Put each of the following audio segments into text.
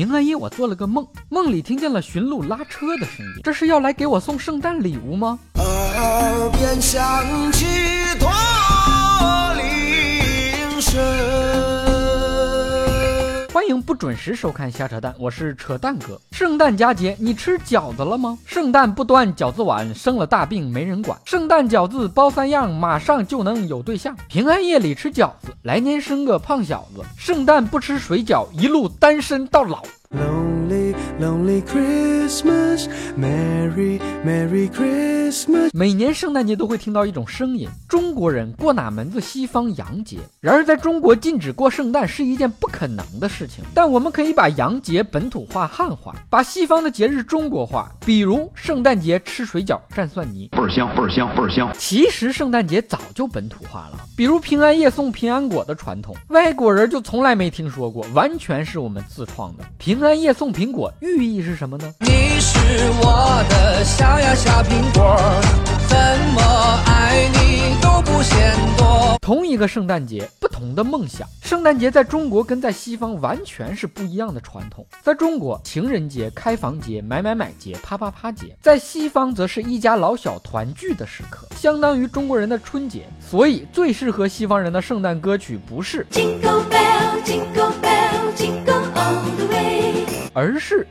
平安夜我做了个梦，梦里听见了驯鹿拉车的声音，这是要来给我送圣诞礼物吗？耳边响起不准时收看瞎扯淡，我是扯淡哥。圣诞佳节，你吃饺子了吗？圣诞不端饺子碗，生了大病没人管。圣诞饺子包三样，马上就能有对象。平安夜里吃饺子，来年生个胖小子。圣诞不吃水饺，一路单身到老。Lonely, Christmas, Merry, Merry Christmas。每年圣诞节都会听到一种声音：中国人过哪门子西方洋节？然而，在中国禁止过圣诞是一件不可能的事情。但我们可以把洋节本土化、汉化，把西方的节日中国化。比如圣诞节吃水饺蘸蒜泥，倍儿香，倍儿香，倍儿香。其实圣诞节早就本土化了。比如平安夜送平安果的传统，外国人就从来没听说过，完全是我们自创的。平平安夜送苹果，寓意是什么呢？你是我的小呀小苹果，怎么爱你都不嫌多。同一个圣诞节，不同的梦想。圣诞节在中国跟在西方完全是不一样的传统。在中国，情人节、开房节、买买买节、啪啪啪节；在西方，则是一家老小团聚的时刻，相当于中国人的春节。所以，最适合西方人的圣诞歌曲不是。而是。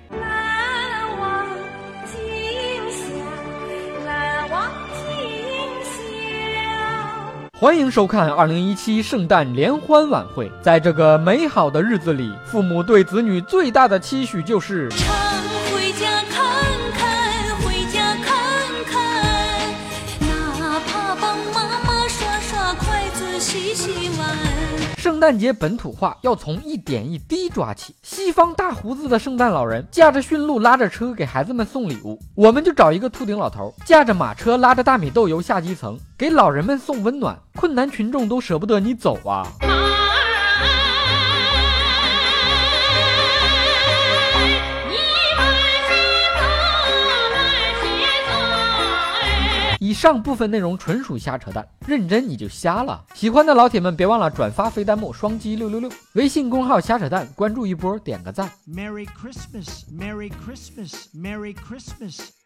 欢迎收看二零一七圣诞联欢晚会。在这个美好的日子里，父母对子女最大的期许就是。圣诞节本土化要从一点一滴抓起。西方大胡子的圣诞老人驾着驯鹿拉着车给孩子们送礼物，我们就找一个秃顶老头驾着马车拉着大米豆油下基层给老人们送温暖。困难群众都舍不得你走啊！上部分内容纯属瞎扯淡，认真你就瞎了。喜欢的老铁们别忘了转发飞弹幕双击六六六，微信公号瞎扯淡关注一波点个赞。Merry Christmas, Merry Christmas, Merry Christmas。